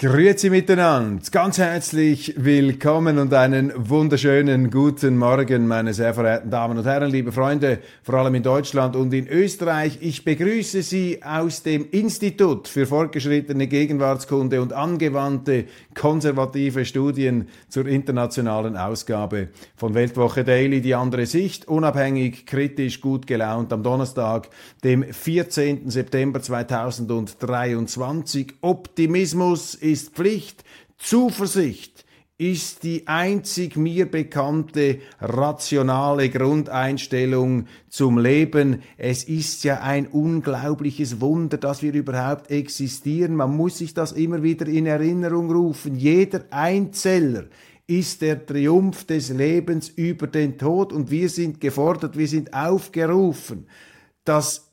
Grüezi miteinander, ganz herzlich willkommen und einen wunderschönen guten Morgen, meine sehr verehrten Damen und Herren, liebe Freunde, vor allem in Deutschland und in Österreich. Ich begrüße Sie aus dem Institut für fortgeschrittene Gegenwartskunde und angewandte konservative Studien zur internationalen Ausgabe von Weltwoche Daily, die andere Sicht, unabhängig, kritisch, gut gelaunt am Donnerstag, dem 14. September 2023. Optimismus ist Pflicht, Zuversicht ist die einzig mir bekannte rationale Grundeinstellung zum Leben. Es ist ja ein unglaubliches Wunder, dass wir überhaupt existieren. Man muss sich das immer wieder in Erinnerung rufen. Jeder Einzeller ist der Triumph des Lebens über den Tod und wir sind gefordert, wir sind aufgerufen, das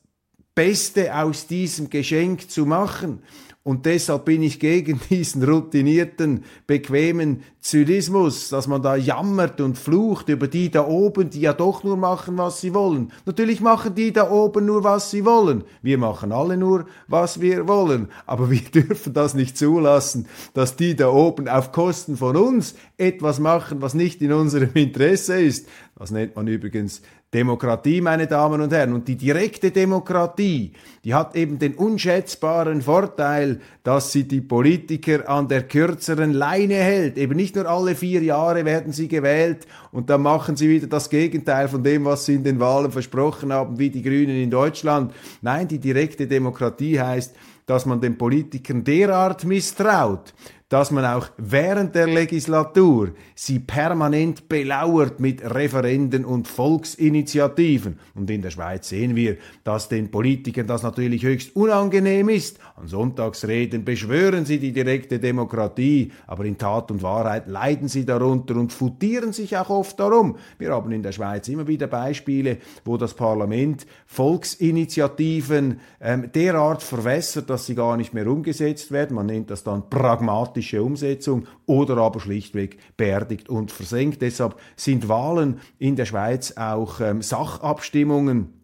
Beste aus diesem Geschenk zu machen. Und deshalb bin ich gegen diesen routinierten, bequemen Zynismus, dass man da jammert und flucht über die da oben, die ja doch nur machen, was sie wollen. Natürlich machen die da oben nur, was sie wollen. Wir machen alle nur, was wir wollen. Aber wir dürfen das nicht zulassen, dass die da oben auf Kosten von uns etwas machen, was nicht in unserem Interesse ist. Das nennt man übrigens Demokratie, meine Damen und Herren. Und die direkte Demokratie, die hat eben den unschätzbaren Vorteil, dass sie die Politiker an der kürzeren Leine hält. Eben nicht nur alle vier Jahre werden sie gewählt und dann machen sie wieder das Gegenteil von dem, was sie in den Wahlen versprochen haben, wie die Grünen in Deutschland. Nein, die direkte Demokratie heißt, dass man den Politikern derart misstraut, dass man auch während der Legislatur sie permanent belauert mit Referenden und Volksinitiativen. Und in der Schweiz sehen wir, dass den Politikern das natürlich höchst unangenehm ist. An Sonntagsreden beschwören sie die direkte Demokratie, aber in Tat und Wahrheit leiden sie darunter und futieren sich auch oft darum. Wir haben in der Schweiz immer wieder Beispiele, wo das Parlament Volksinitiativen ähm, derart verwässert, dass sie gar nicht mehr umgesetzt werden. Man nennt das dann pragmatisch praktische Umsetzung oder aber schlichtweg beerdigt und versenkt. Deshalb sind Wahlen in der Schweiz auch ähm, Sachabstimmungen.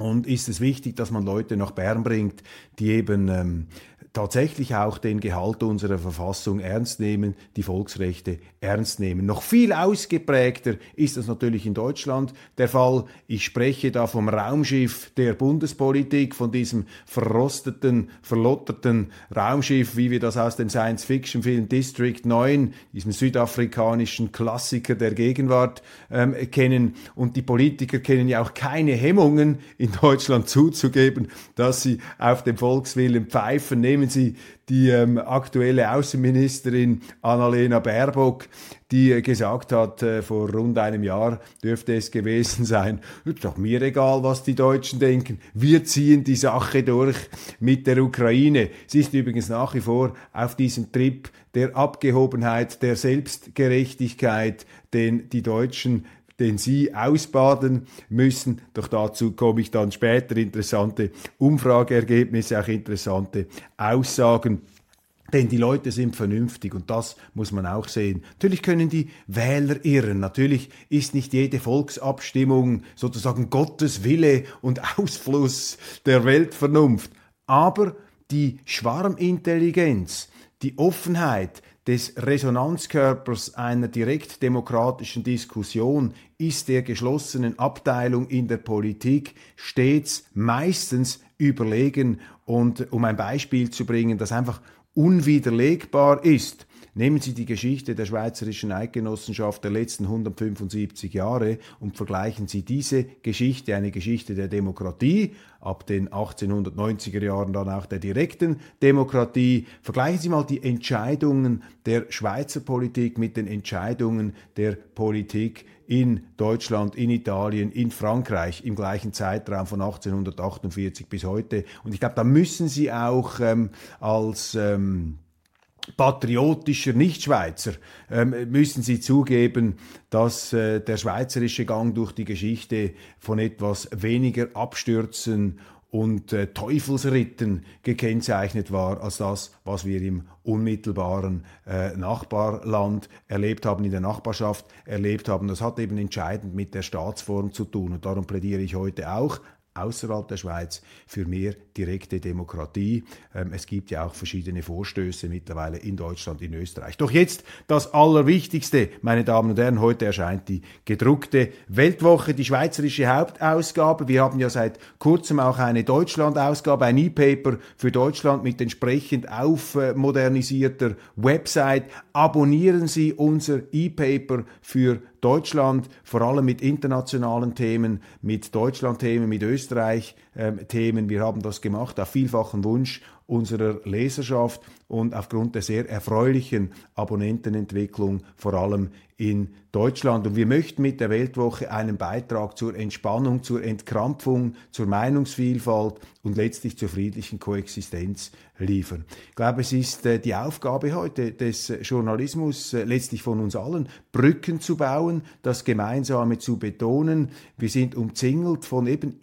Und ist es wichtig, dass man Leute nach Bern bringt, die eben ähm, tatsächlich auch den Gehalt unserer Verfassung ernst nehmen, die Volksrechte ernst nehmen. Noch viel ausgeprägter ist das natürlich in Deutschland der Fall. Ich spreche da vom Raumschiff der Bundespolitik, von diesem verrosteten, verlotterten Raumschiff, wie wir das aus dem Science-Fiction-Film District 9, diesem südafrikanischen Klassiker der Gegenwart, ähm, kennen. Und die Politiker kennen ja auch keine Hemmungen, in Deutschland zuzugeben, dass sie auf dem Volkswillen pfeifen. Nehmen nehmen Sie die ähm, aktuelle Außenministerin Annalena Baerbock, die äh, gesagt hat, äh, vor rund einem Jahr dürfte es gewesen sein, ist doch mir egal, was die Deutschen denken, wir ziehen die Sache durch mit der Ukraine. Sie ist übrigens nach wie vor auf diesem Trip der Abgehobenheit, der Selbstgerechtigkeit, den die Deutschen den Sie ausbaden müssen. Doch dazu komme ich dann später. Interessante Umfrageergebnisse, auch interessante Aussagen. Denn die Leute sind vernünftig und das muss man auch sehen. Natürlich können die Wähler irren. Natürlich ist nicht jede Volksabstimmung sozusagen Gottes Wille und Ausfluss der Weltvernunft. Aber die Schwarmintelligenz, die Offenheit, des Resonanzkörpers einer direktdemokratischen Diskussion ist der geschlossenen Abteilung in der Politik stets meistens überlegen. Und um ein Beispiel zu bringen, das einfach unwiderlegbar ist, Nehmen Sie die Geschichte der Schweizerischen Eidgenossenschaft der letzten 175 Jahre und vergleichen Sie diese Geschichte, eine Geschichte der Demokratie, ab den 1890er Jahren dann auch der direkten Demokratie. Vergleichen Sie mal die Entscheidungen der Schweizer Politik mit den Entscheidungen der Politik in Deutschland, in Italien, in Frankreich im gleichen Zeitraum von 1848 bis heute. Und ich glaube, da müssen Sie auch ähm, als ähm, patriotischer Nichtschweizer ähm, müssen Sie zugeben, dass äh, der schweizerische Gang durch die Geschichte von etwas weniger Abstürzen und äh, Teufelsritten gekennzeichnet war als das, was wir im unmittelbaren äh, Nachbarland erlebt haben, in der Nachbarschaft erlebt haben. Das hat eben entscheidend mit der Staatsform zu tun. Und darum plädiere ich heute auch außerhalb der Schweiz für mehr direkte Demokratie. Ähm, es gibt ja auch verschiedene Vorstöße mittlerweile in Deutschland, in Österreich. Doch jetzt das Allerwichtigste, meine Damen und Herren, heute erscheint die gedruckte Weltwoche, die schweizerische Hauptausgabe. Wir haben ja seit kurzem auch eine Deutschland-Ausgabe, ein E-Paper für Deutschland mit entsprechend aufmodernisierter Website. Abonnieren Sie unser E-Paper für Deutschland, vor allem mit internationalen Themen, mit Deutschland-Themen, mit Österreich-Themen. Wir haben das gemacht auf vielfachen Wunsch unserer Leserschaft und aufgrund der sehr erfreulichen Abonnentenentwicklung, vor allem in Deutschland. Und wir möchten mit der Weltwoche einen Beitrag zur Entspannung, zur Entkrampfung, zur Meinungsvielfalt und letztlich zur friedlichen Koexistenz liefern. Ich glaube, es ist äh, die Aufgabe heute des Journalismus, äh, letztlich von uns allen, Brücken zu bauen, das Gemeinsame zu betonen. Wir sind umzingelt von eben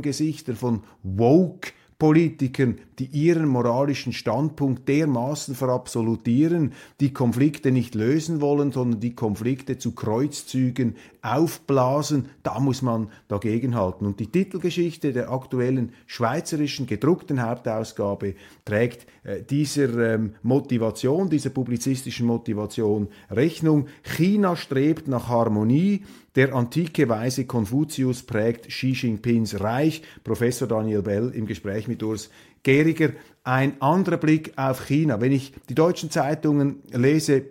Inquisitorengesichtern, von Woke, Politikern, die ihren moralischen Standpunkt dermaßen verabsolutieren, die Konflikte nicht lösen wollen, sondern die Konflikte zu Kreuzzügen aufblasen, da muss man dagegenhalten. Und die Titelgeschichte der aktuellen schweizerischen gedruckten Hauptausgabe trägt äh, dieser ähm, Motivation, dieser publizistischen Motivation Rechnung. China strebt nach Harmonie, der antike Weise Konfuzius prägt Xi Jinpings Reich. Professor Daniel Bell im Gespräch mit Urs Geriger. Ein anderer Blick auf China. Wenn ich die deutschen Zeitungen lese,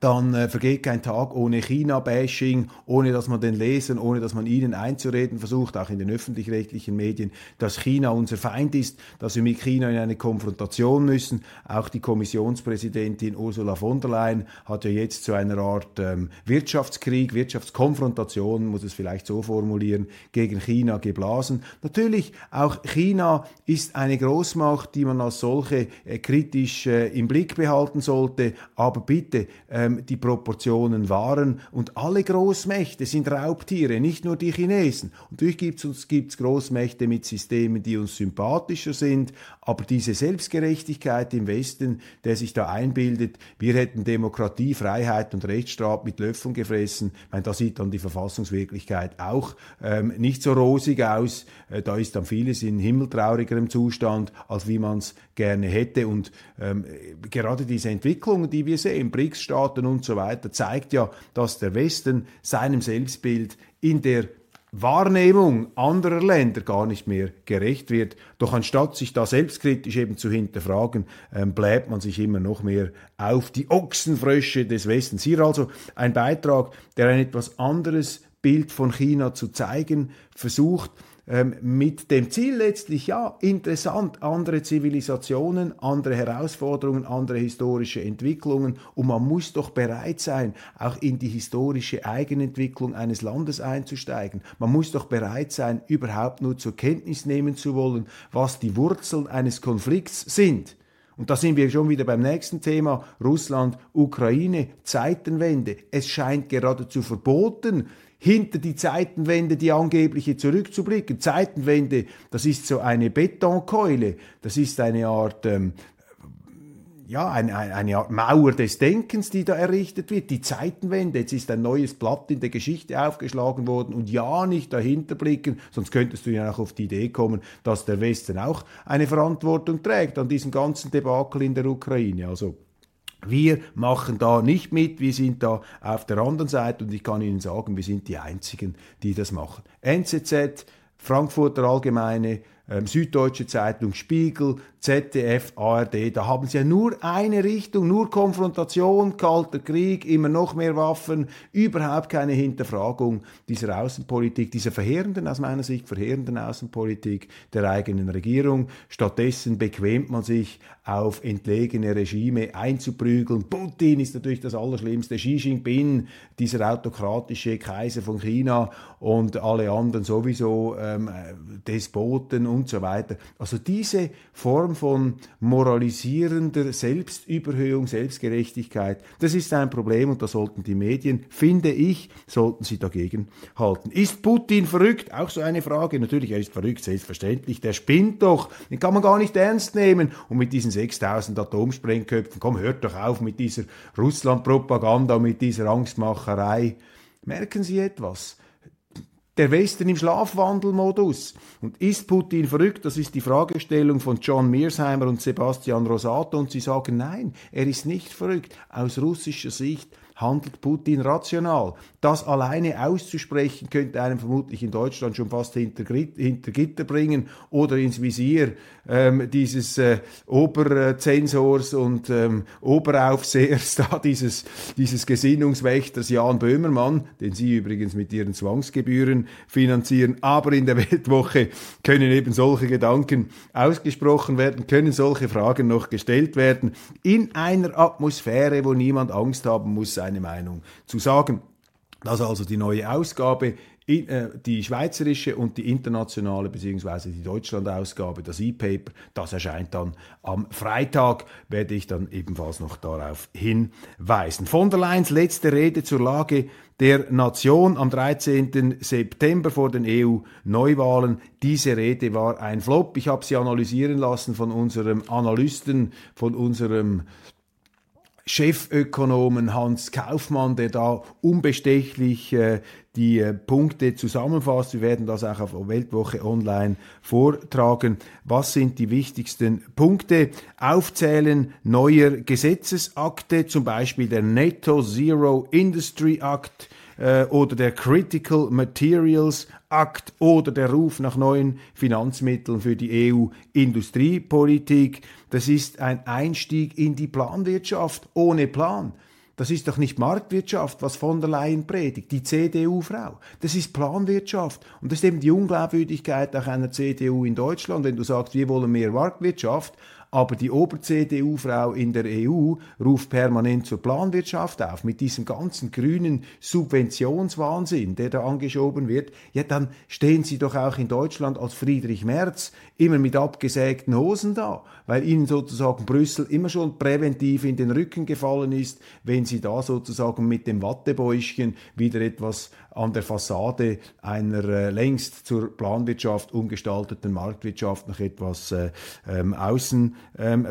dann äh, vergeht kein Tag ohne China-Bashing, ohne dass man den Lesern, ohne dass man ihnen einzureden versucht, auch in den öffentlich-rechtlichen Medien, dass China unser Feind ist, dass wir mit China in eine Konfrontation müssen. Auch die Kommissionspräsidentin Ursula von der Leyen hat ja jetzt zu einer Art ähm, Wirtschaftskrieg, Wirtschaftskonfrontation, muss es vielleicht so formulieren, gegen China geblasen. Natürlich, auch China ist eine Großmacht, die man als solche äh, kritisch äh, im Blick behalten sollte, aber bitte, äh, ähm, die Proportionen waren. Und alle Großmächte sind Raubtiere, nicht nur die Chinesen. Natürlich gibt es gibt's Großmächte mit Systemen, die uns sympathischer sind, aber diese Selbstgerechtigkeit im Westen, der sich da einbildet, wir hätten Demokratie, Freiheit und Rechtsstaat mit Löffeln gefressen, meine, da sieht dann die Verfassungswirklichkeit auch ähm, nicht so rosig aus. Äh, da ist dann vieles in himmeltraurigerem Zustand, als wie man es gerne hätte. Und ähm, gerade diese Entwicklungen, die wir sehen, BRICS-Staaten, Staaten und so weiter, zeigt ja, dass der Westen seinem Selbstbild in der Wahrnehmung anderer Länder gar nicht mehr gerecht wird. Doch anstatt sich da selbstkritisch eben zu hinterfragen, ähm, bläht man sich immer noch mehr auf die Ochsenfrösche des Westens. Hier also ein Beitrag, der ein etwas anderes Bild von China zu zeigen versucht ähm, mit dem Ziel letztlich, ja, interessant, andere Zivilisationen, andere Herausforderungen, andere historische Entwicklungen und man muss doch bereit sein, auch in die historische Eigenentwicklung eines Landes einzusteigen. Man muss doch bereit sein, überhaupt nur zur Kenntnis nehmen zu wollen, was die Wurzeln eines Konflikts sind. Und da sind wir schon wieder beim nächsten Thema, Russland, Ukraine, Zeitenwende. Es scheint geradezu verboten, hinter die Zeitenwende, die angebliche zurückzublicken. Zeitenwende, das ist so eine Betonkeule, das ist eine Art ähm, ja, eine, eine Art Mauer des Denkens, die da errichtet wird. Die Zeitenwende, jetzt ist ein neues Blatt in der Geschichte aufgeschlagen worden und ja, nicht dahinter blicken, sonst könntest du ja auch auf die Idee kommen, dass der Westen auch eine Verantwortung trägt an diesem ganzen Debakel in der Ukraine. Also wir machen da nicht mit, wir sind da auf der anderen Seite und ich kann Ihnen sagen, wir sind die Einzigen, die das machen. NZZ, Frankfurter Allgemeine, ähm, Süddeutsche Zeitung, Spiegel, ZDF, ARD. Da haben sie ja nur eine Richtung, nur Konfrontation, kalter Krieg, immer noch mehr Waffen, überhaupt keine Hinterfragung dieser Außenpolitik, dieser verheerenden, aus meiner Sicht verheerenden Außenpolitik der eigenen Regierung. Stattdessen bequemt man sich auf entlegene Regime einzuprügeln. Putin ist natürlich das Allerschlimmste, Xi Jinping, dieser autokratische Kaiser von China und alle anderen sowieso ähm, Despoten und so weiter. Also diese Form von moralisierender Selbstüberhöhung, Selbstgerechtigkeit, das ist ein Problem und da sollten die Medien, finde ich, sollten sie dagegen halten. Ist Putin verrückt? Auch so eine Frage. Natürlich, er ist verrückt, selbstverständlich. Der spinnt doch. Den kann man gar nicht ernst nehmen. Und mit diesen 6000 Atomsprengköpfen, komm, hört doch auf mit dieser Russland-Propaganda, mit dieser Angstmacherei. Merken Sie etwas? Der Westen im Schlafwandelmodus. Und ist Putin verrückt? Das ist die Fragestellung von John Mearsheimer und Sebastian Rosato. Und sie sagen, nein, er ist nicht verrückt. Aus russischer Sicht handelt Putin rational. Das alleine auszusprechen, könnte einem vermutlich in Deutschland schon fast hinter, hinter Gitter bringen oder ins Visier ähm, dieses äh, Oberzensors und ähm, Oberaufsehers, da dieses, dieses Gesinnungswächters Jan Böhmermann, den Sie übrigens mit Ihren Zwangsgebühren finanzieren. Aber in der Weltwoche können eben solche Gedanken ausgesprochen werden, können solche Fragen noch gestellt werden, in einer Atmosphäre, wo niemand Angst haben muss, seine Meinung zu sagen. Das also die neue Ausgabe äh, die schweizerische und die internationale bzw. die Deutschland-Ausgabe, das E-Paper, das erscheint dann am Freitag, werde ich dann ebenfalls noch darauf hinweisen. Von der Leyen's letzte Rede zur Lage der Nation am 13. September vor den EU-Neuwahlen. Diese Rede war ein Flop. Ich habe sie analysieren lassen von unserem Analysten, von unserem Chefökonomen Hans Kaufmann, der da unbestechlich äh, die äh, Punkte zusammenfasst. Wir werden das auch auf Weltwoche Online vortragen. Was sind die wichtigsten Punkte? Aufzählen neuer Gesetzesakte, zum Beispiel der Netto Zero Industry Act äh, oder der Critical Materials Akt oder der Ruf nach neuen Finanzmitteln für die EU-Industriepolitik. Das ist ein Einstieg in die Planwirtschaft ohne Plan. Das ist doch nicht Marktwirtschaft, was von der Leyen predigt, die CDU-Frau. Das ist Planwirtschaft. Und das ist eben die Unglaubwürdigkeit auch einer CDU in Deutschland, wenn du sagst, wir wollen mehr Marktwirtschaft, aber die Ober-CDU-Frau in der EU ruft permanent zur Planwirtschaft auf, mit diesem ganzen grünen Subventionswahnsinn, der da angeschoben wird. Ja, dann stehen Sie doch auch in Deutschland als Friedrich Merz immer mit abgesägten Hosen da, weil Ihnen sozusagen Brüssel immer schon präventiv in den Rücken gefallen ist, wenn Sie da sozusagen mit dem Wattebäuschen wieder etwas an der Fassade einer äh, längst zur Planwirtschaft umgestalteten Marktwirtschaft noch etwas äh, ähm, Außenreinigung, ähm,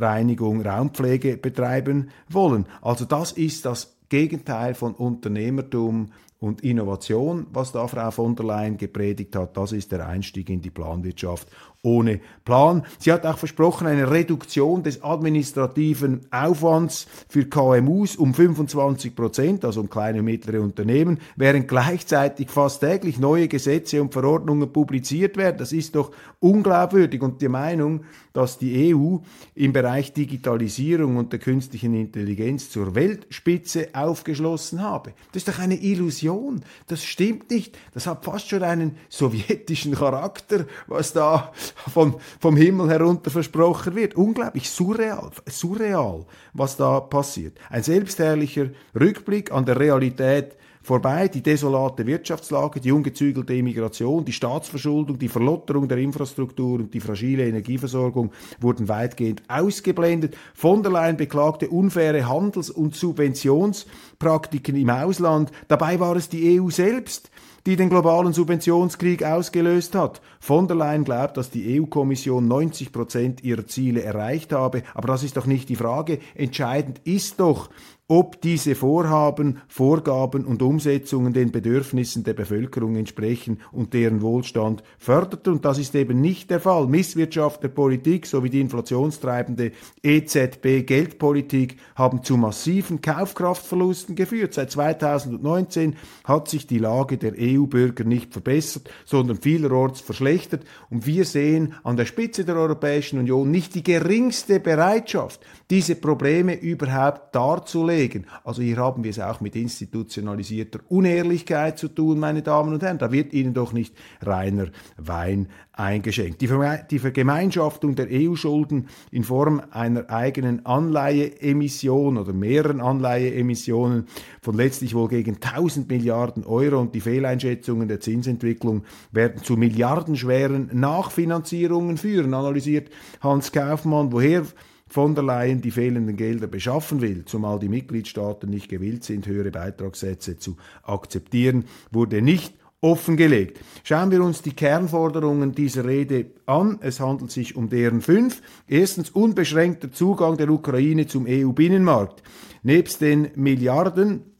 Raumpflege betreiben wollen. Also das ist das Gegenteil von Unternehmertum und Innovation, was da Frau von der Leyen gepredigt hat, das ist der Einstieg in die Planwirtschaft ohne Plan. Sie hat auch versprochen, eine Reduktion des administrativen Aufwands für KMUs um 25 Prozent, also um kleine und mittlere Unternehmen, während gleichzeitig fast täglich neue Gesetze und Verordnungen publiziert werden. Das ist doch unglaubwürdig und die Meinung, dass die EU im Bereich Digitalisierung und der künstlichen Intelligenz zur Weltspitze aufgeschlossen habe. Das ist doch eine Illusion. Das stimmt nicht. Das hat fast schon einen sowjetischen Charakter, was da von, vom Himmel herunter versprochen wird. Unglaublich surreal, surreal, was da passiert. Ein selbstherrlicher Rückblick an der Realität vorbei. Die desolate Wirtschaftslage, die ungezügelte Immigration, die Staatsverschuldung, die Verlotterung der Infrastruktur und die fragile Energieversorgung wurden weitgehend ausgeblendet. Von der Leyen beklagte unfaire Handels- und Subventionspraktiken im Ausland. Dabei war es die EU selbst, die den globalen Subventionskrieg ausgelöst hat. Von der Leyen glaubt, dass die EU-Kommission 90 Prozent ihrer Ziele erreicht habe, aber das ist doch nicht die Frage. Entscheidend ist doch, ob diese Vorhaben, Vorgaben und Umsetzungen den Bedürfnissen der Bevölkerung entsprechen und deren Wohlstand fördert. Und das ist eben nicht der Fall. Misswirtschaft der Politik sowie die inflationstreibende EZB-Geldpolitik haben zu massiven Kaufkraftverlusten geführt. Seit 2019 hat sich die Lage der EU-Bürger nicht verbessert, sondern vielerorts verschlechtert. Und wir sehen an der Spitze der Europäischen Union nicht die geringste Bereitschaft, diese Probleme überhaupt darzulegen. Also hier haben wir es auch mit institutionalisierter Unehrlichkeit zu tun, meine Damen und Herren. Da wird Ihnen doch nicht reiner Wein eingeschenkt. Die, Vergemeinschaftung der EU-Schulden in Form einer eigenen Anleiheemission oder mehreren Anleiheemissionen von letztlich wohl gegen 1000 Milliarden Euro und die Fehleinschätzungen der Zinsentwicklung werden zu milliardenschweren Nachfinanzierungen führen, analysiert Hans Kaufmann. Woher von der Leyen die fehlenden Gelder beschaffen will, zumal die Mitgliedstaaten nicht gewillt sind, höhere Beitragssätze zu akzeptieren, wurde nicht offengelegt. Schauen wir uns die Kernforderungen dieser Rede an. Es handelt sich um deren fünf. Erstens unbeschränkter Zugang der Ukraine zum EU-Binnenmarkt. Nebst den Milliarden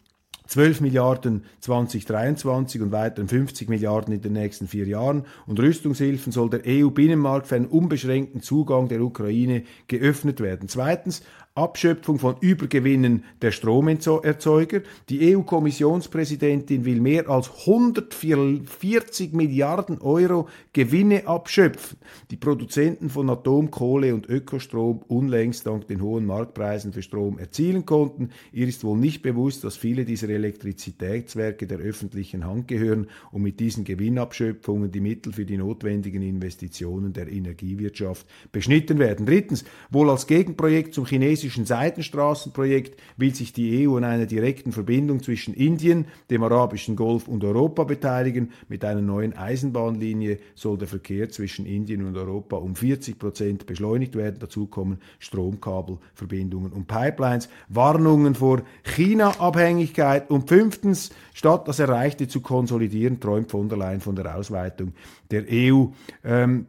12 Milliarden 2023 und weiteren 50 Milliarden in den nächsten vier Jahren. Und Rüstungshilfen soll der EU-Binnenmarkt für einen unbeschränkten Zugang der Ukraine geöffnet werden. Zweitens Abschöpfung von Übergewinnen der Stromerzeuger. Die EU-Kommissionspräsidentin will mehr als 140 Milliarden Euro Gewinne abschöpfen. Die Produzenten von Atom, Kohle und Ökostrom unlängst dank den hohen Marktpreisen für Strom erzielen konnten. Ihr ist wohl nicht bewusst, dass viele dieser Elektrizitätswerke der öffentlichen Hand gehören und mit diesen Gewinnabschöpfungen die Mittel für die notwendigen Investitionen der Energiewirtschaft beschnitten werden. Drittens, wohl als Gegenprojekt zum chinesischen chinesischen Seitenstraßenprojekt will sich die EU an einer direkten Verbindung zwischen Indien, dem arabischen Golf und Europa beteiligen. Mit einer neuen Eisenbahnlinie soll der Verkehr zwischen Indien und Europa um 40 Prozent beschleunigt werden. Dazu kommen Stromkabelverbindungen und Pipelines. Warnungen vor China-Abhängigkeit. Und fünftens, statt das Erreichte zu konsolidieren, träumt von der Leyen von der Ausweitung der EU. Ähm,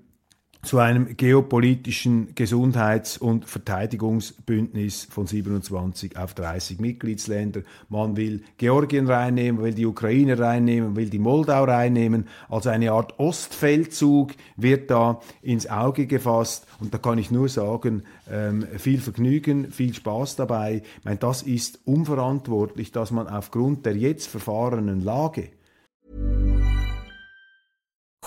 zu einem geopolitischen Gesundheits- und Verteidigungsbündnis von 27 auf 30 Mitgliedsländer. Man will Georgien reinnehmen, will die Ukraine reinnehmen, will die Moldau reinnehmen. Also eine Art Ostfeldzug wird da ins Auge gefasst. Und da kann ich nur sagen, ähm, viel Vergnügen, viel Spaß dabei. Ich meine, das ist unverantwortlich, dass man aufgrund der jetzt verfahrenen Lage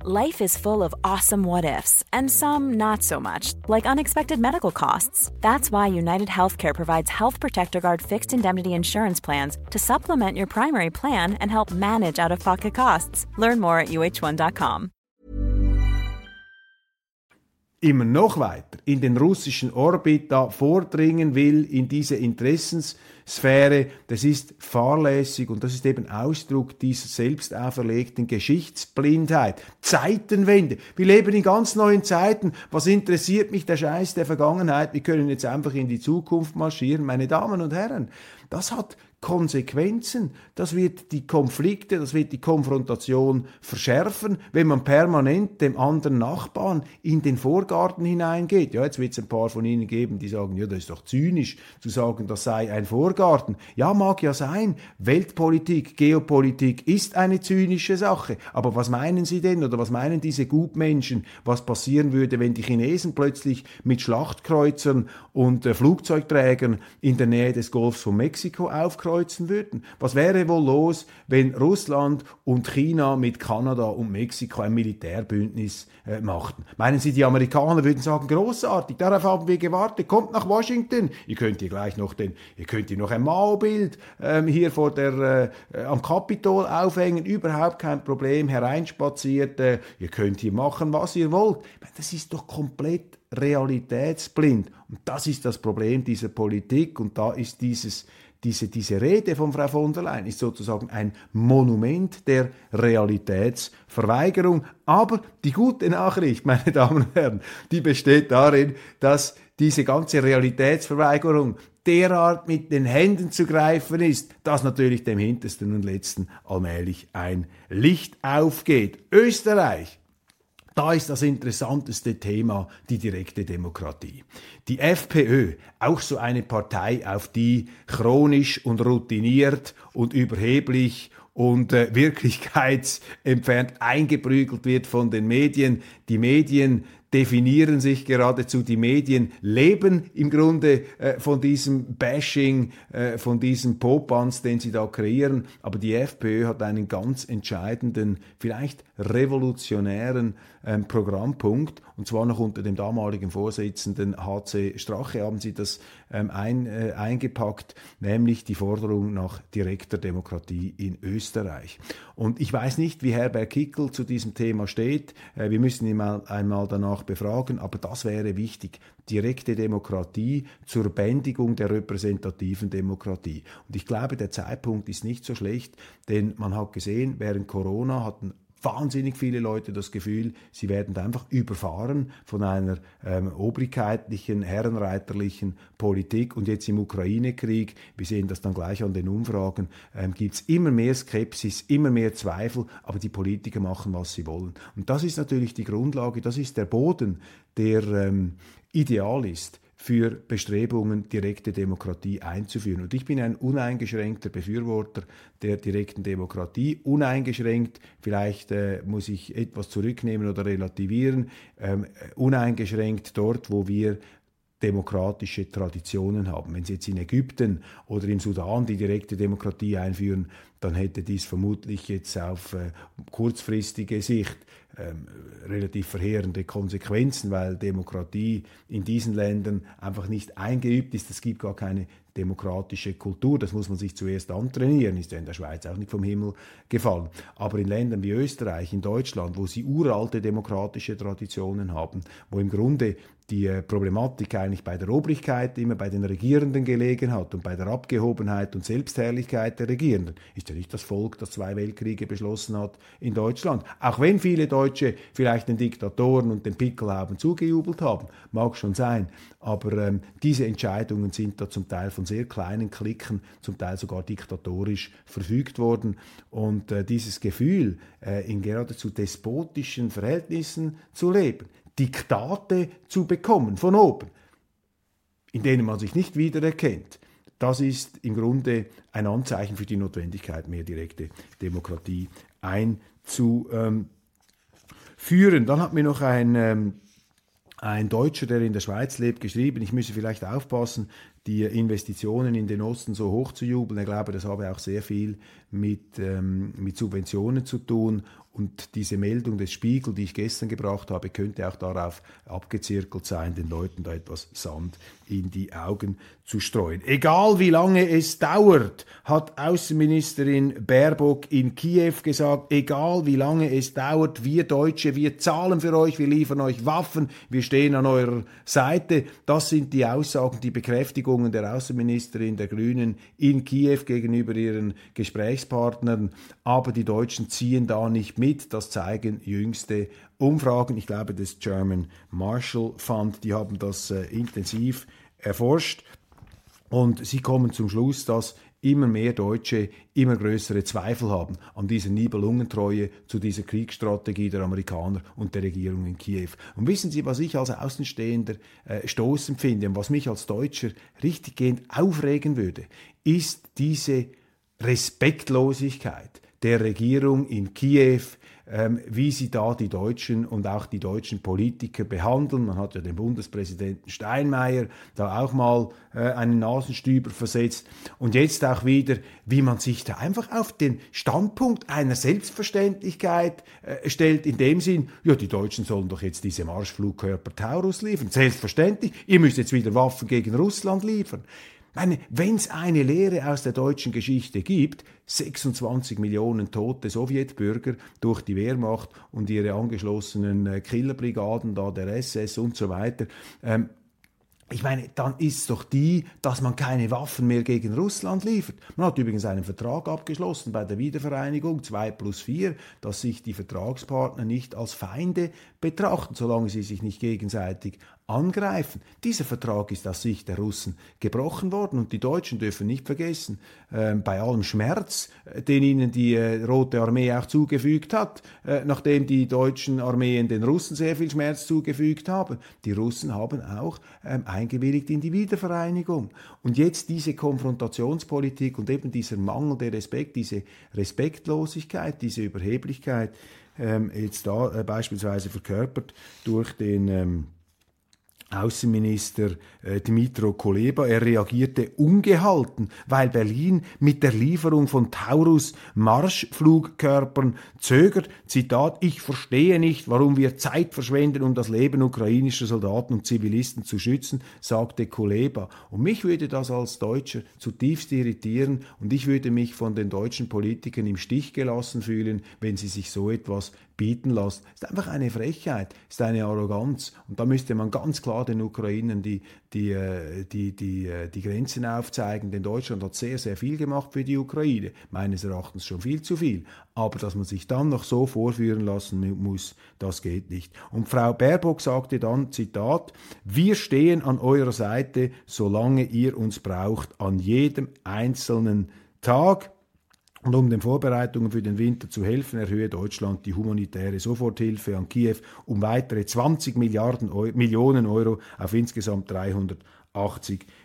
Life is full of awesome what ifs and some not so much, like unexpected medical costs. That's why United Healthcare provides Health Protector Guard fixed indemnity insurance plans to supplement your primary plan and help manage out-of-pocket costs. Learn more at uh1.com. immer noch weiter in den russischen Orbit vordringen will, in diese Interessenssphäre, das ist fahrlässig und das ist eben Ausdruck dieser selbst auferlegten Geschichtsblindheit. Zeitenwende. Wir leben in ganz neuen Zeiten. Was interessiert mich der Scheiß der Vergangenheit? Wir können jetzt einfach in die Zukunft marschieren. Meine Damen und Herren, das hat Konsequenzen. Das wird die Konflikte, das wird die Konfrontation verschärfen, wenn man permanent dem anderen Nachbarn in den Vorgarten hineingeht. Ja, jetzt wird es ein paar von Ihnen geben, die sagen, ja, das ist doch zynisch zu sagen, das sei ein Vorgarten. Ja, mag ja sein. Weltpolitik, Geopolitik ist eine zynische Sache. Aber was meinen Sie denn oder was meinen diese Gutmenschen, was passieren würde, wenn die Chinesen plötzlich mit Schlachtkreuzern und äh, Flugzeugträgern in der Nähe des Golfs von Mexiko aufkreuzen? Kreuzen würden. Was wäre wohl los, wenn Russland und China mit Kanada und Mexiko ein Militärbündnis äh, machten? Meinen Sie, die Amerikaner würden sagen, großartig, darauf haben wir gewartet, kommt nach Washington. Ihr könnt hier gleich noch den, ihr könnt hier noch ein Mao-Bild ähm, hier vor der, äh, am Kapitol aufhängen, überhaupt kein Problem, hereinspaziert, äh, ihr könnt hier machen, was ihr wollt. Das ist doch komplett realitätsblind. Und das ist das Problem dieser Politik und da ist dieses diese, diese Rede von Frau von der Leyen ist sozusagen ein Monument der Realitätsverweigerung. Aber die gute Nachricht, meine Damen und Herren, die besteht darin, dass diese ganze Realitätsverweigerung derart mit den Händen zu greifen ist, dass natürlich dem Hintersten und Letzten allmählich ein Licht aufgeht. Österreich da ist das interessanteste Thema die direkte Demokratie. Die FPÖ, auch so eine Partei, auf die chronisch und routiniert und überheblich und äh, wirklichkeitsentfernt eingeprügelt wird von den Medien. Die Medien definieren sich geradezu, die Medien leben im Grunde äh, von diesem Bashing, äh, von diesem Popanz, den sie da kreieren. Aber die FPÖ hat einen ganz entscheidenden, vielleicht revolutionären ähm, Programmpunkt. Und zwar noch unter dem damaligen Vorsitzenden HC Strache haben sie das ähm, ein, äh, eingepackt, nämlich die Forderung nach direkter Demokratie in Österreich. Und ich weiß nicht, wie Herbert Kickel zu diesem Thema steht. Äh, wir müssen ihn mal einmal danach befragen, aber das wäre wichtig. Direkte Demokratie zur Bändigung der repräsentativen Demokratie. Und ich glaube, der Zeitpunkt ist nicht so schlecht, denn man hat gesehen, während Corona hatten wahnsinnig viele Leute das Gefühl, sie werden einfach überfahren von einer ähm, obrigkeitlichen, herrenreiterlichen Politik. Und jetzt im Ukraine-Krieg, wir sehen das dann gleich an den Umfragen, ähm, gibt es immer mehr Skepsis, immer mehr Zweifel, aber die Politiker machen, was sie wollen. Und das ist natürlich die Grundlage, das ist der Boden, der ähm, ideal ist für Bestrebungen, direkte Demokratie einzuführen. Und ich bin ein uneingeschränkter Befürworter der direkten Demokratie. Uneingeschränkt, vielleicht äh, muss ich etwas zurücknehmen oder relativieren, ähm, uneingeschränkt dort, wo wir demokratische Traditionen haben. Wenn Sie jetzt in Ägypten oder im Sudan die direkte Demokratie einführen, dann hätte dies vermutlich jetzt auf äh, kurzfristige Sicht ähm, relativ verheerende Konsequenzen, weil Demokratie in diesen Ländern einfach nicht eingeübt ist. Es gibt gar keine demokratische Kultur. Das muss man sich zuerst antrainieren, ist ja in der Schweiz auch nicht vom Himmel gefallen. Aber in Ländern wie Österreich, in Deutschland, wo sie uralte demokratische Traditionen haben, wo im Grunde die äh, Problematik eigentlich bei der Obrigkeit immer bei den Regierenden gelegen hat und bei der Abgehobenheit und Selbstherrlichkeit der Regierenden, ist ja nicht das Volk, das zwei Weltkriege beschlossen hat in Deutschland. Auch wenn viele Deutsche vielleicht den Diktatoren und den Pickelhauben zugejubelt haben, mag schon sein, aber ähm, diese Entscheidungen sind da zum Teil von sehr kleinen Klicken, zum Teil sogar diktatorisch verfügt worden. Und äh, dieses Gefühl, äh, in geradezu despotischen Verhältnissen zu leben, Diktate zu bekommen von oben, in denen man sich nicht wiedererkennt, das ist im Grunde ein Anzeichen für die Notwendigkeit, mehr direkte Demokratie einzuführen. Dann hat mir noch ein ähm, ein Deutscher, der in der Schweiz lebt, geschrieben, ich müsse vielleicht aufpassen, die Investitionen in den Osten so hoch zu jubeln. Ich glaube, das habe auch sehr viel mit, ähm, mit Subventionen zu tun und diese Meldung des Spiegel, die ich gestern gebracht habe, könnte auch darauf abgezirkelt sein, den Leuten da etwas Sand in die Augen zu streuen. Egal wie lange es dauert, hat Außenministerin Baerbock in Kiew gesagt, egal wie lange es dauert, wir Deutsche, wir zahlen für euch, wir liefern euch Waffen, wir stehen an eurer Seite. Das sind die Aussagen, die Bekräftigungen der Außenministerin der Grünen in Kiew gegenüber ihren Gesprächspartnern. Aber die Deutschen ziehen da nicht mit. Das zeigen jüngste Umfragen. Ich glaube, das German Marshall Fund, die haben das äh, intensiv erforscht. Und sie kommen zum Schluss, dass immer mehr Deutsche immer größere Zweifel haben an dieser Nibelungentreue zu dieser Kriegsstrategie der Amerikaner und der Regierung in Kiew. Und wissen Sie, was ich als Außenstehender äh, stoßend finde und was mich als Deutscher richtiggehend aufregen würde, ist diese Respektlosigkeit der Regierung in Kiew, wie sie da die Deutschen und auch die deutschen Politiker behandeln. Man hat ja den Bundespräsidenten Steinmeier da auch mal äh, einen Nasenstüber versetzt. Und jetzt auch wieder, wie man sich da einfach auf den Standpunkt einer Selbstverständlichkeit äh, stellt, in dem Sinn, ja, die Deutschen sollen doch jetzt diese Marschflugkörper Taurus liefern. Selbstverständlich, ihr müsst jetzt wieder Waffen gegen Russland liefern. Wenn es eine Lehre aus der deutschen Geschichte gibt, 26 Millionen tote Sowjetbürger durch die Wehrmacht und ihre angeschlossenen äh, Killerbrigaden da der SS und so weiter. Ähm, ich meine, dann ist doch die, dass man keine Waffen mehr gegen Russland liefert. Man hat übrigens einen Vertrag abgeschlossen bei der Wiedervereinigung 2 plus 4, dass sich die Vertragspartner nicht als Feinde betrachten, solange sie sich nicht gegenseitig angreifen. Dieser Vertrag ist aus Sicht der Russen gebrochen worden und die Deutschen dürfen nicht vergessen, äh, bei allem Schmerz, äh, den ihnen die äh, Rote Armee auch zugefügt hat, äh, nachdem die deutschen Armeen den Russen sehr viel Schmerz zugefügt haben, die Russen haben auch ähm, eingewilligt in die Wiedervereinigung. Und jetzt diese Konfrontationspolitik und eben dieser Mangel der Respekt, diese Respektlosigkeit, diese Überheblichkeit, ähm, jetzt da äh, beispielsweise verkörpert durch den ähm, Außenminister äh, Dmitro Kuleba. Er reagierte ungehalten, weil Berlin mit der Lieferung von Taurus Marschflugkörpern zögert. Zitat, ich verstehe nicht, warum wir Zeit verschwenden, um das Leben ukrainischer Soldaten und Zivilisten zu schützen, sagte Kuleba. Und mich würde das als Deutscher zutiefst irritieren und ich würde mich von den deutschen Politikern im Stich gelassen fühlen, wenn sie sich so etwas bieten lassen. ist einfach eine Frechheit, ist eine Arroganz. Und da müsste man ganz klar den Ukrainern die, die, äh, die, die, äh, die Grenzen aufzeigen. Denn Deutschland hat sehr, sehr viel gemacht für die Ukraine. Meines Erachtens schon viel zu viel. Aber dass man sich dann noch so vorführen lassen muss, das geht nicht. Und Frau Baerbock sagte dann, Zitat, wir stehen an eurer Seite, solange ihr uns braucht, an jedem einzelnen Tag. Und um den Vorbereitungen für den Winter zu helfen, erhöhe Deutschland die humanitäre Soforthilfe an Kiew um weitere 20 Milliarden Euro, Millionen Euro auf insgesamt 380 Millionen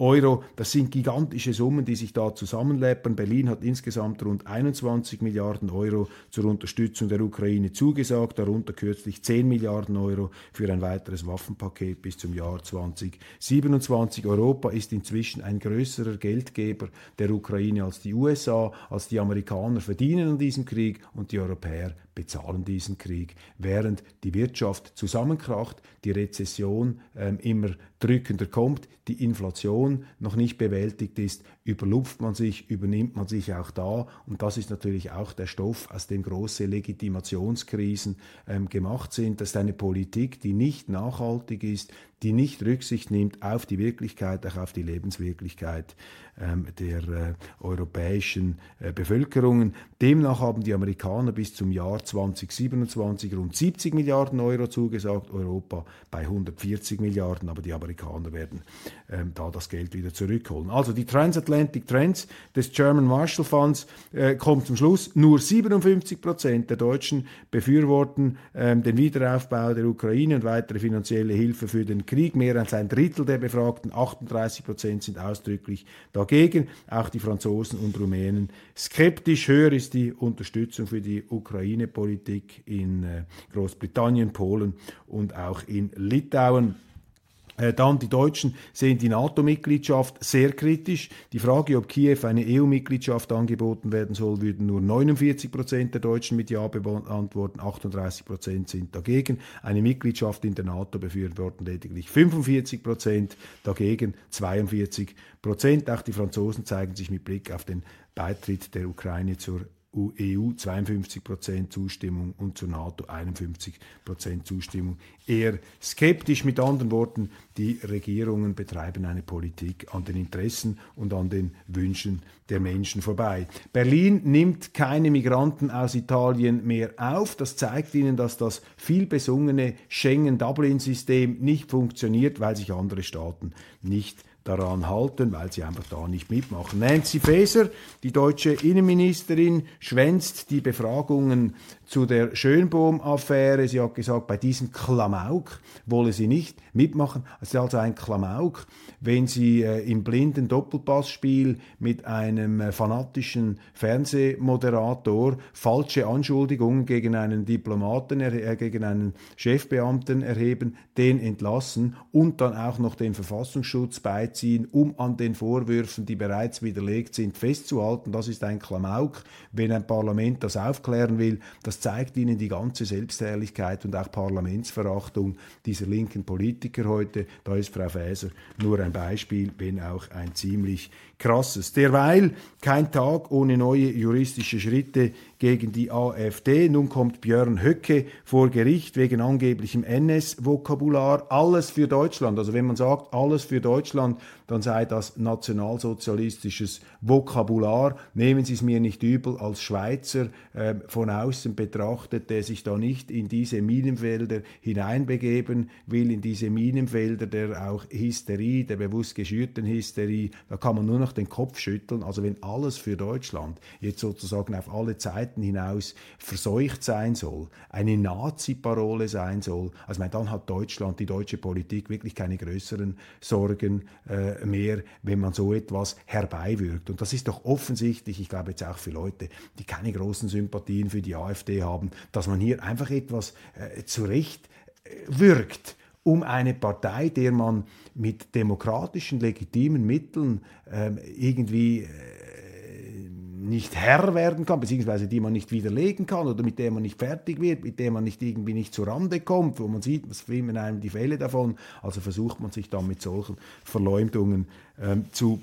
Euro. Das sind gigantische Summen, die sich da zusammenleppern. Berlin hat insgesamt rund 21 Milliarden Euro zur Unterstützung der Ukraine zugesagt, darunter kürzlich 10 Milliarden Euro für ein weiteres Waffenpaket bis zum Jahr 2027. Europa ist inzwischen ein größerer Geldgeber der Ukraine als die USA, als die Amerikaner verdienen an diesem Krieg und die Europäer bezahlen diesen Krieg, während die Wirtschaft zusammenkracht, die Rezession ähm, immer drückender kommt, die Inflation noch nicht bewältigt ist, überlupft man sich, übernimmt man sich auch da. Und das ist natürlich auch der Stoff, aus dem große Legitimationskrisen ähm, gemacht sind. Das ist eine Politik, die nicht nachhaltig ist, die nicht Rücksicht nimmt auf die Wirklichkeit, auch auf die Lebenswirklichkeit ähm, der äh, europäischen äh, Bevölkerungen. Demnach haben die Amerikaner bis zum Jahr 2027 rund 70 Milliarden Euro zugesagt, Europa bei 140 Milliarden, aber die Amerikaner werden ähm, da das Geld wieder zurückholen. Also die Transatlantic Trends des German Marshall Funds äh, kommt zum Schluss. Nur 57 Prozent der Deutschen befürworten ähm, den Wiederaufbau der Ukraine und weitere finanzielle Hilfe für den Krieg. Mehr als ein Drittel der Befragten, 38 Prozent, sind ausdrücklich dagegen. Auch die Franzosen und Rumänen skeptisch. Höher ist die Unterstützung für die Ukraine-Politik in äh, Großbritannien, Polen und auch in Litauen. Äh, dann die Deutschen sehen die NATO-Mitgliedschaft sehr kritisch. Die Frage, ob Kiew eine EU-Mitgliedschaft angeboten werden soll, würden nur 49 Prozent der Deutschen mit Ja beantworten, 38 Prozent sind dagegen. Eine Mitgliedschaft in der NATO befürworten lediglich 45 Prozent, dagegen 42 Prozent. Auch die Franzosen zeigen sich mit Blick auf den Beitritt der Ukraine zur EU 52% Zustimmung und zur NATO 51% Zustimmung. Eher skeptisch mit anderen Worten, die Regierungen betreiben eine Politik an den Interessen und an den Wünschen der Menschen vorbei. Berlin nimmt keine Migranten aus Italien mehr auf. Das zeigt ihnen, dass das viel besungene Schengen-Dublin-System nicht funktioniert, weil sich andere Staaten nicht daran halten, weil sie einfach da nicht mitmachen. Nancy Faeser, die deutsche Innenministerin, schwänzt die Befragungen zu der Schönbohm-Affäre. Sie hat gesagt, bei diesem Klamauk wolle sie nicht mitmachen. Es ist also ein Klamauk, wenn sie äh, im blinden Doppelpassspiel mit einem äh, fanatischen Fernsehmoderator falsche Anschuldigungen gegen einen Diplomaten, äh, gegen einen Chefbeamten erheben, den entlassen und dann auch noch den Verfassungsschutz beiziehen herbeiziehen, um an den Vorwürfen, die bereits widerlegt sind, festzuhalten. Das ist ein Klamauk. Wenn ein Parlament das aufklären will, das zeigt ihnen die ganze Selbstherrlichkeit und auch Parlamentsverachtung dieser linken Politiker heute. Da ist Frau Faeser nur ein Beispiel, wenn auch ein ziemlich krasses. Derweil kein Tag ohne neue juristische Schritte gegen die AfD. Nun kommt Björn Höcke vor Gericht wegen angeblichem NS-Vokabular. Alles für Deutschland. Also wenn man sagt, alles für Deutschland, dann sei das nationalsozialistisches Vokabular. Nehmen Sie es mir nicht übel als Schweizer äh, von außen betrachtet, der sich da nicht in diese Minenfelder hineinbegeben will, in diese Minenfelder der auch Hysterie, der bewusst geschürten Hysterie. Da kann man nur noch den Kopf schütteln. Also wenn alles für Deutschland jetzt sozusagen auf alle Zeiten hinaus verseucht sein soll, eine Nazi-Parole sein soll, also meine, dann hat Deutschland, die deutsche Politik wirklich keine größeren Sorgen äh, mehr, wenn man so etwas herbeiwirkt. Und das ist doch offensichtlich, ich glaube jetzt auch für Leute, die keine großen Sympathien für die AfD haben, dass man hier einfach etwas äh, zurecht äh, wirkt um eine Partei, der man mit demokratischen, legitimen Mitteln ähm, irgendwie äh, nicht Herr werden kann, beziehungsweise die man nicht widerlegen kann oder mit der man nicht fertig wird, mit der man nicht irgendwie nicht zur Rande kommt, wo man sieht, was filmen einem die Fälle davon. Also versucht man sich dann mit solchen Verleumdungen ähm, zu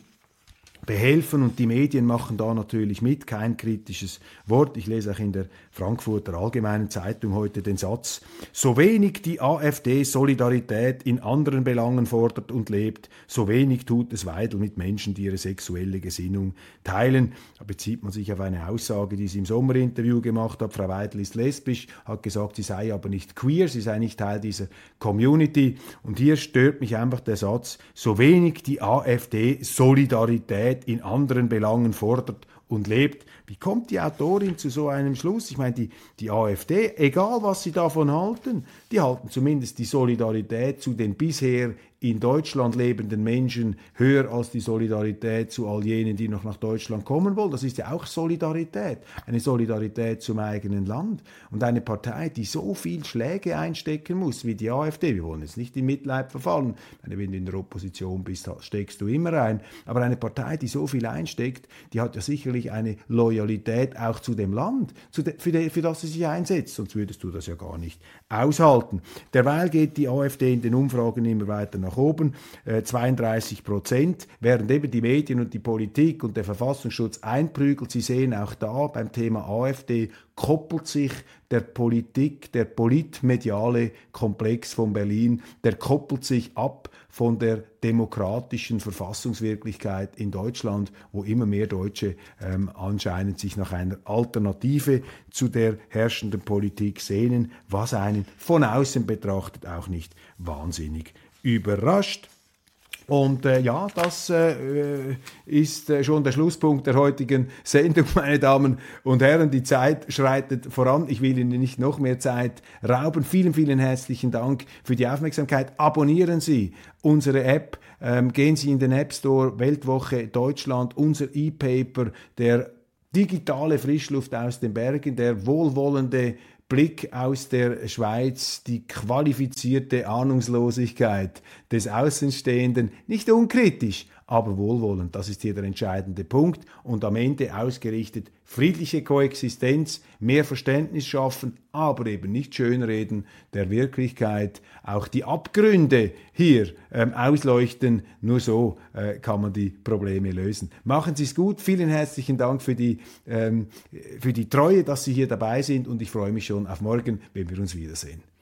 behelfen und die Medien machen da natürlich mit, kein kritisches Wort. Ich lese auch in der Frankfurter Allgemeinen Zeitung heute den Satz, so wenig die AfD Solidarität in anderen Belangen fordert und lebt, so wenig tut es Weidel mit Menschen, die ihre sexuelle Gesinnung teilen. Da bezieht man sich auf eine Aussage, die sie im Sommerinterview gemacht hat. Frau Weidel ist lesbisch, hat gesagt, sie sei aber nicht queer, sie sei nicht Teil dieser Community. Und hier stört mich einfach der Satz, so wenig die AfD Solidarität Solidarität in anderen Belangen fordert und lebt. Wie kommt die Autorin zu so einem Schluss? Ich meine, die, die AfD, egal was sie davon halten, die halten zumindest die Solidarität zu den bisher in Deutschland lebenden Menschen höher als die Solidarität zu all jenen, die noch nach Deutschland kommen wollen. Das ist ja auch Solidarität, eine Solidarität zum eigenen Land. Und eine Partei, die so viel Schläge einstecken muss wie die AfD, wir wollen jetzt nicht in Mitleid verfallen, meine, wenn du in der Opposition bist, steckst du immer ein, aber eine Partei, die so viel einsteckt, die hat ja sicherlich eine Loyalität auch zu dem Land, zu de, für, de, für das sie sich einsetzt, sonst würdest du das ja gar nicht aushalten. Derweil geht die AfD in den Umfragen immer weiter nach oben, äh, 32 Prozent, während eben die Medien und die Politik und der Verfassungsschutz einprügelt. Sie sehen auch da beim Thema AfD koppelt sich der Politik, der politmediale Komplex von Berlin, der koppelt sich ab von der demokratischen Verfassungswirklichkeit in Deutschland, wo immer mehr Deutsche ähm, anscheinend sich nach einer Alternative zu der herrschenden Politik sehnen, was einen von außen betrachtet auch nicht wahnsinnig überrascht. Und äh, ja, das äh, ist äh, schon der Schlusspunkt der heutigen Sendung, meine Damen und Herren. Die Zeit schreitet voran. Ich will Ihnen nicht noch mehr Zeit rauben. Vielen, vielen herzlichen Dank für die Aufmerksamkeit. Abonnieren Sie unsere App. Ähm, gehen Sie in den App Store Weltwoche Deutschland, unser E-Paper, der digitale Frischluft aus den Bergen, der wohlwollende Blick aus der Schweiz, die qualifizierte Ahnungslosigkeit des Außenstehenden, nicht unkritisch, aber wohlwollend. Das ist hier der entscheidende Punkt. Und am Ende ausgerichtet friedliche Koexistenz, mehr Verständnis schaffen, aber eben nicht schönreden der Wirklichkeit, auch die Abgründe hier ähm, ausleuchten. Nur so äh, kann man die Probleme lösen. Machen Sie es gut. Vielen herzlichen Dank für die, ähm, für die Treue, dass Sie hier dabei sind und ich freue mich schon auf morgen, wenn wir uns wiedersehen.